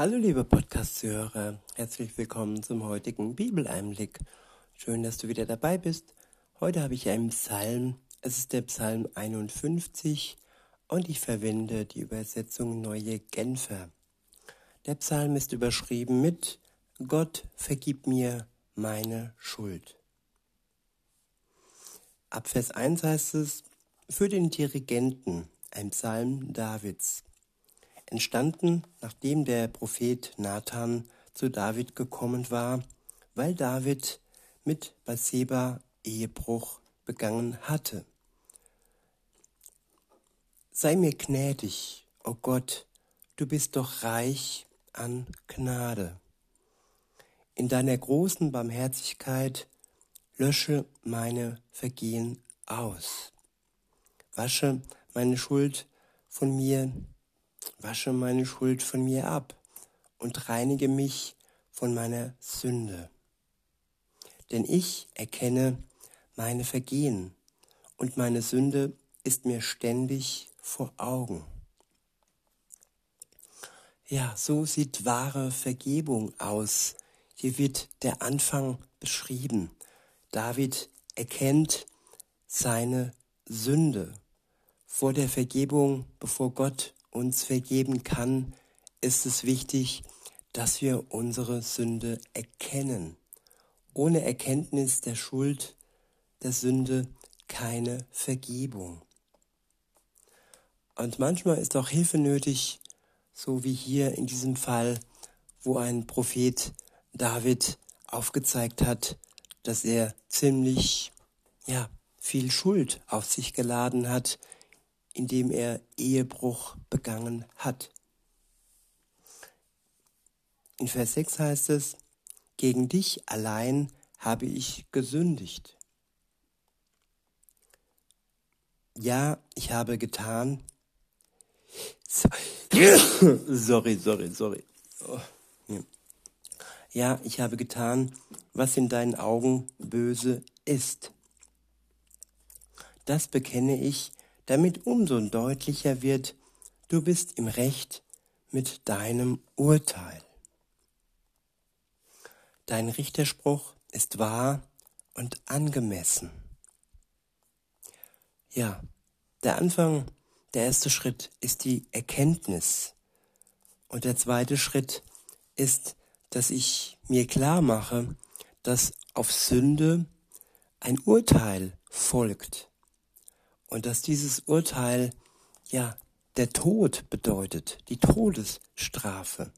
Hallo liebe Podcast-Hörer, herzlich willkommen zum heutigen Bibeleinblick. Schön, dass du wieder dabei bist. Heute habe ich einen Psalm, es ist der Psalm 51 und ich verwende die Übersetzung Neue Genfer. Der Psalm ist überschrieben mit Gott vergib mir meine Schuld. Ab Vers 1 heißt es, für den Dirigenten, ein Psalm Davids entstanden, nachdem der Prophet Nathan zu David gekommen war, weil David mit Bathseba Ehebruch begangen hatte. Sei mir gnädig, o oh Gott, du bist doch reich an Gnade. In deiner großen Barmherzigkeit lösche meine Vergehen aus. Wasche meine Schuld von mir wasche meine Schuld von mir ab und reinige mich von meiner Sünde. Denn ich erkenne meine Vergehen und meine Sünde ist mir ständig vor Augen. Ja, so sieht wahre Vergebung aus. Hier wird der Anfang beschrieben. David erkennt seine Sünde. Vor der Vergebung, bevor Gott uns vergeben kann, ist es wichtig, dass wir unsere Sünde erkennen. Ohne Erkenntnis der Schuld, der Sünde, keine Vergebung. Und manchmal ist auch Hilfe nötig, so wie hier in diesem Fall, wo ein Prophet David aufgezeigt hat, dass er ziemlich, ja, viel Schuld auf sich geladen hat, indem er Ehebruch begangen hat. In Vers 6 heißt es, gegen dich allein habe ich gesündigt. Ja, ich habe getan. sorry, sorry, sorry. Ja, ich habe getan, was in deinen Augen böse ist. Das bekenne ich damit umso deutlicher wird, du bist im Recht mit deinem Urteil. Dein Richterspruch ist wahr und angemessen. Ja, der Anfang, der erste Schritt ist die Erkenntnis. Und der zweite Schritt ist, dass ich mir klar mache, dass auf Sünde ein Urteil folgt und dass dieses Urteil ja der Tod bedeutet, die Todesstrafe.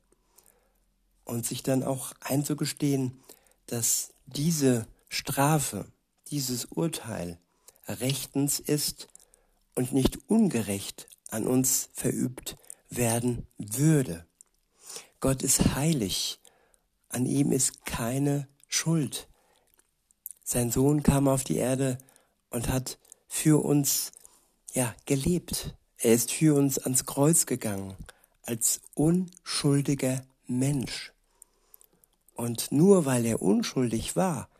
Und sich dann auch einzugestehen, dass diese Strafe, dieses Urteil rechtens ist und nicht ungerecht an uns verübt werden würde. Gott ist heilig, an ihm ist keine Schuld. Sein Sohn kam auf die Erde und hat für uns ja gelebt. Er ist für uns ans Kreuz gegangen als unschuldiger Mensch. Und nur weil er unschuldig war,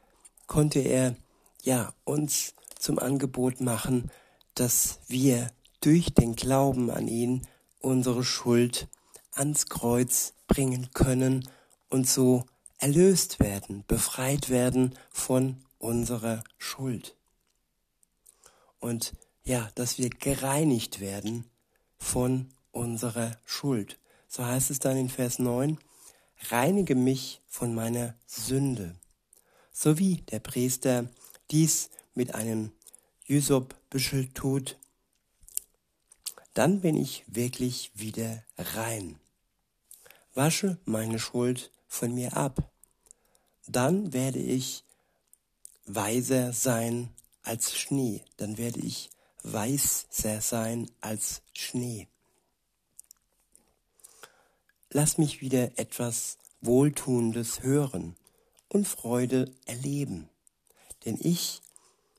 konnte er ja uns zum Angebot machen, dass wir durch den Glauben an ihn unsere Schuld ans Kreuz bringen können und so erlöst werden, befreit werden von unserer Schuld und ja, dass wir gereinigt werden von unserer Schuld. So heißt es dann in Vers 9, reinige mich von meiner Sünde, so wie der Priester dies mit einem Jysopbüschel tut, dann bin ich wirklich wieder rein. Wasche meine Schuld von mir ab, dann werde ich weiser sein als Schnee, dann werde ich weißer sein als Schnee. Lass mich wieder etwas Wohltuendes hören und Freude erleben, denn ich,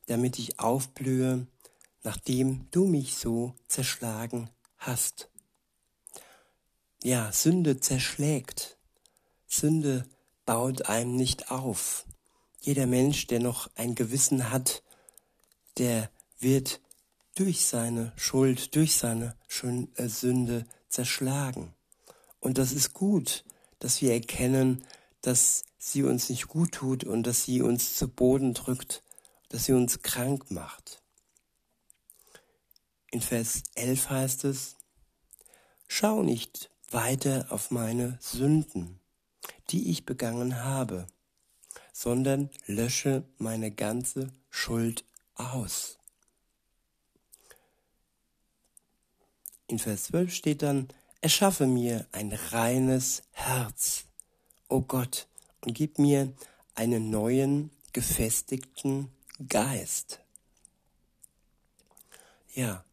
damit ich aufblühe, nachdem du mich so zerschlagen hast. Ja, Sünde zerschlägt. Sünde baut einem nicht auf. Jeder Mensch, der noch ein Gewissen hat, der wird durch seine Schuld, durch seine äh, Sünde zerschlagen. Und das ist gut, dass wir erkennen, dass sie uns nicht gut tut und dass sie uns zu Boden drückt, dass sie uns krank macht. In Vers 11 heißt es, Schau nicht weiter auf meine Sünden, die ich begangen habe, sondern lösche meine ganze Schuld aus. In Vers 12 steht dann, erschaffe mir ein reines Herz, o Gott, und gib mir einen neuen, gefestigten Geist. Ja,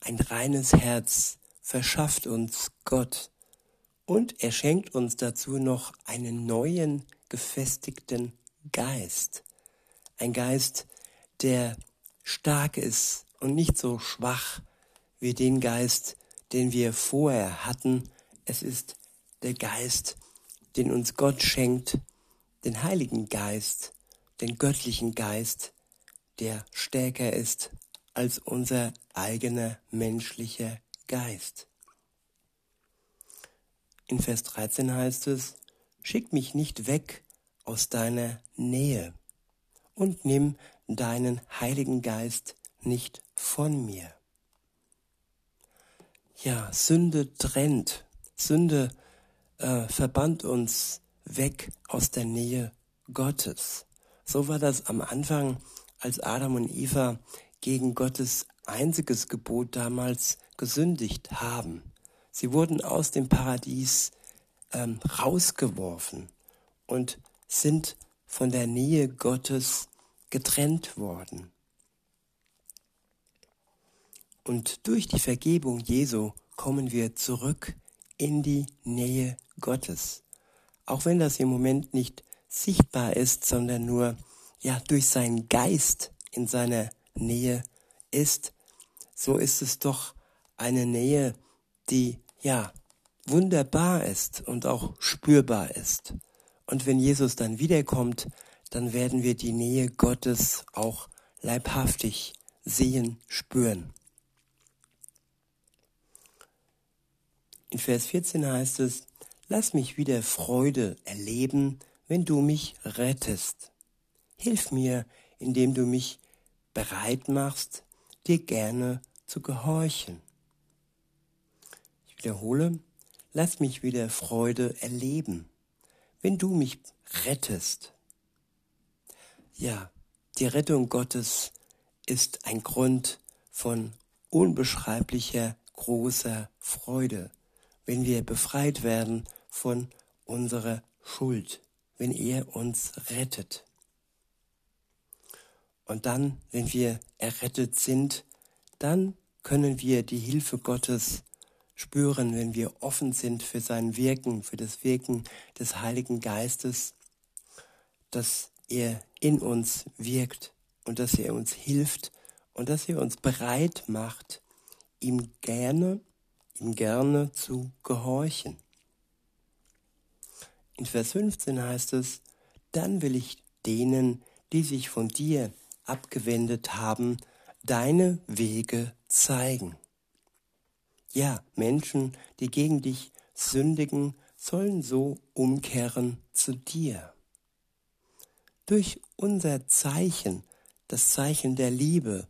ein reines Herz verschafft uns Gott und er schenkt uns dazu noch einen neuen, gefestigten Geist. Ein Geist, der stark ist und nicht so schwach wie den Geist, den wir vorher hatten. Es ist der Geist, den uns Gott schenkt, den Heiligen Geist, den göttlichen Geist, der stärker ist als unser eigener menschlicher Geist. In Vers 13 heißt es, Schick mich nicht weg aus deiner Nähe und nimm deinen Heiligen Geist nicht von mir. Ja, Sünde trennt, Sünde äh, verbannt uns weg aus der Nähe Gottes. So war das am Anfang, als Adam und Eva gegen Gottes einziges Gebot damals gesündigt haben. Sie wurden aus dem Paradies ähm, rausgeworfen und sind von der Nähe Gottes getrennt worden. Und durch die Vergebung Jesu kommen wir zurück in die Nähe Gottes. Auch wenn das im Moment nicht sichtbar ist, sondern nur ja durch seinen Geist in seiner Nähe ist, so ist es doch eine Nähe, die ja wunderbar ist und auch spürbar ist. Und wenn Jesus dann wiederkommt, dann werden wir die Nähe Gottes auch leibhaftig sehen, spüren. In Vers 14 heißt es, lass mich wieder Freude erleben, wenn du mich rettest. Hilf mir, indem du mich bereit machst, dir gerne zu gehorchen. Ich wiederhole, lass mich wieder Freude erleben, wenn du mich rettest. Ja, die Rettung Gottes ist ein Grund von unbeschreiblicher großer Freude wenn wir befreit werden von unserer Schuld, wenn er uns rettet. Und dann, wenn wir errettet sind, dann können wir die Hilfe Gottes spüren, wenn wir offen sind für sein Wirken, für das Wirken des Heiligen Geistes, dass er in uns wirkt und dass er uns hilft und dass er uns bereit macht, ihm gerne ihm gerne zu gehorchen. In Vers 15 heißt es, dann will ich denen, die sich von dir abgewendet haben, deine Wege zeigen. Ja, Menschen, die gegen dich sündigen, sollen so umkehren zu dir. Durch unser Zeichen, das Zeichen der Liebe,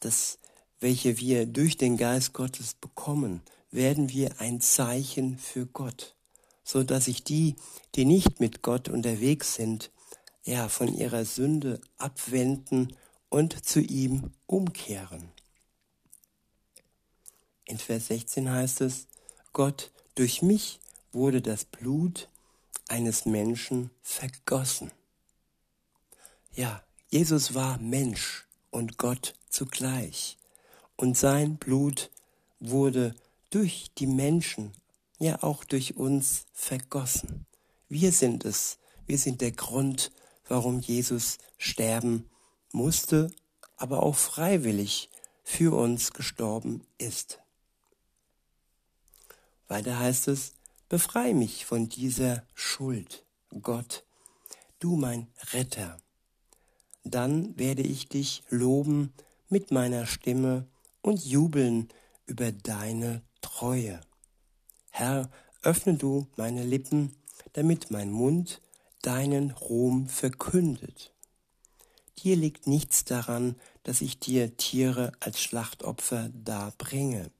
das welche wir durch den Geist Gottes bekommen, werden wir ein Zeichen für Gott, so dass sich die, die nicht mit Gott unterwegs sind, ja, von ihrer Sünde abwenden und zu ihm umkehren. In Vers 16 heißt es, Gott, durch mich wurde das Blut eines Menschen vergossen. Ja, Jesus war Mensch und Gott zugleich und sein Blut wurde durch die Menschen, ja auch durch uns vergossen. Wir sind es, wir sind der Grund, warum Jesus sterben musste, aber auch freiwillig für uns gestorben ist. Weiter heißt es, befrei mich von dieser Schuld, Gott, du mein Retter. Dann werde ich dich loben mit meiner Stimme und jubeln über deine Treue. Herr, öffne du meine Lippen damit mein Mund deinen Ruhm verkündet. Dir liegt nichts daran, dass ich dir Tiere als Schlachtopfer darbringe.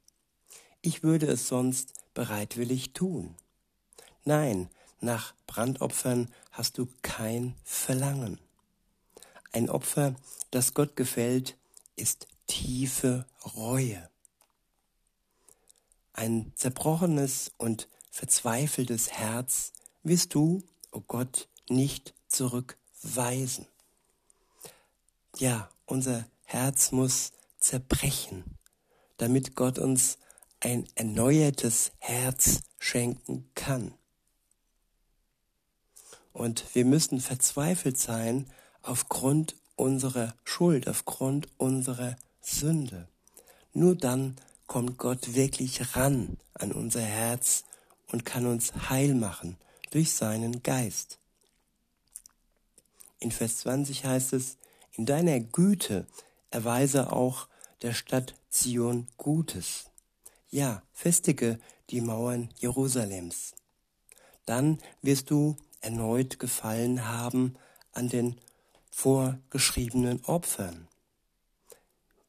Ich würde es sonst bereitwillig tun. Nein, nach Brandopfern hast du kein Verlangen. Ein Opfer, das Gott gefällt, ist tiefe Reue. Ein zerbrochenes und verzweifeltes Herz wirst du, o oh Gott, nicht zurückweisen. Ja, unser Herz muss zerbrechen, damit Gott uns ein erneuertes Herz schenken kann. Und wir müssen verzweifelt sein aufgrund unserer Schuld, aufgrund unserer Sünde. Nur dann kommt Gott wirklich ran an unser Herz und kann uns heil machen durch seinen Geist. In Vers 20 heißt es, in deiner Güte erweise auch der Stadt Zion Gutes. Ja, festige die Mauern Jerusalems. Dann wirst du erneut gefallen haben an den vorgeschriebenen Opfern.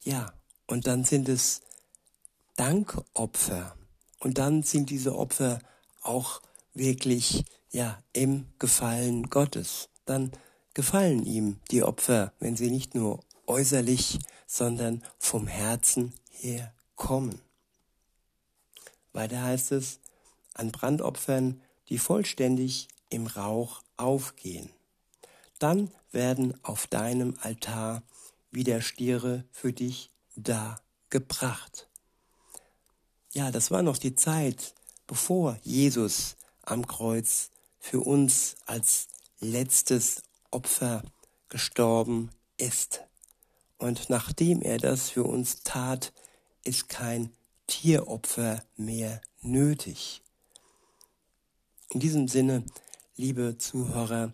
Ja, und dann sind es Dankopfer. Und dann sind diese Opfer auch wirklich, ja, im Gefallen Gottes. Dann gefallen ihm die Opfer, wenn sie nicht nur äußerlich, sondern vom Herzen her kommen. Weiter heißt es, an Brandopfern, die vollständig im Rauch aufgehen. Dann werden auf deinem Altar wieder Stiere für dich da gebracht. Ja, das war noch die Zeit, bevor Jesus am Kreuz für uns als letztes Opfer gestorben ist. Und nachdem er das für uns tat, ist kein Tieropfer mehr nötig. In diesem Sinne, liebe Zuhörer,